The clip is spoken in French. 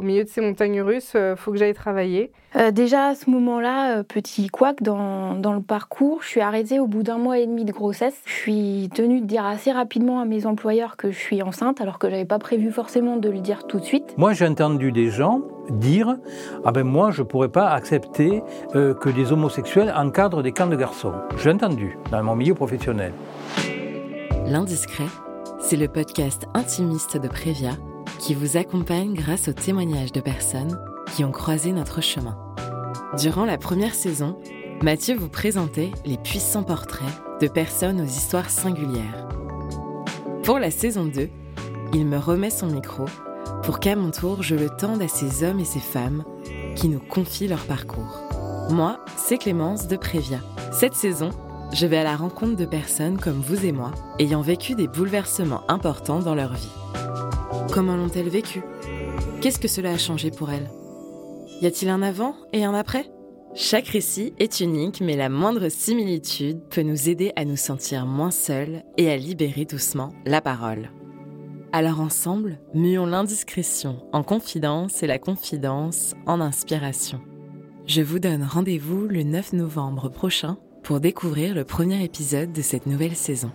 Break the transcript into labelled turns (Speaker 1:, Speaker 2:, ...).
Speaker 1: au milieu de ces montagnes russes, il faut que j'aille travailler.
Speaker 2: déjà à ce moment-là, petit couac dans, dans, le parcours, je suis arrêtée au bout d'un mois et demi de grossesse. Je suis tenue de dire assez rapidement à mes employeurs que je suis enceinte, alors que j'avais pas prévu forcément de le dire tout de suite.
Speaker 3: Moi, j'ai entendu des gens dire ah ben moi je pourrais pas accepter que des homosexuels encadrent des camps de garçons. J'ai entendu dans mon milieu professionnel.
Speaker 4: L'indiscret, c'est le podcast intimiste de Prévia qui vous accompagne grâce aux témoignages de personnes qui ont croisé notre chemin. Durant la première saison, Mathieu vous présentait les puissants portraits de personnes aux histoires singulières. Pour la saison 2, il me remet son micro pour qu'à mon tour je le tende à ces hommes et ces femmes qui nous confient leur parcours. Moi, c'est Clémence de Prévia. Cette saison, je vais à la rencontre de personnes comme vous et moi, ayant vécu des bouleversements importants dans leur vie. Comment l'ont-elles vécu Qu'est-ce que cela a changé pour elles Y a-t-il un avant et un après Chaque récit est unique, mais la moindre similitude peut nous aider à nous sentir moins seuls et à libérer doucement la parole. Alors ensemble, muons l'indiscrétion en confidence et la confidence en inspiration. Je vous donne rendez-vous le 9 novembre prochain pour découvrir le premier épisode de cette nouvelle saison.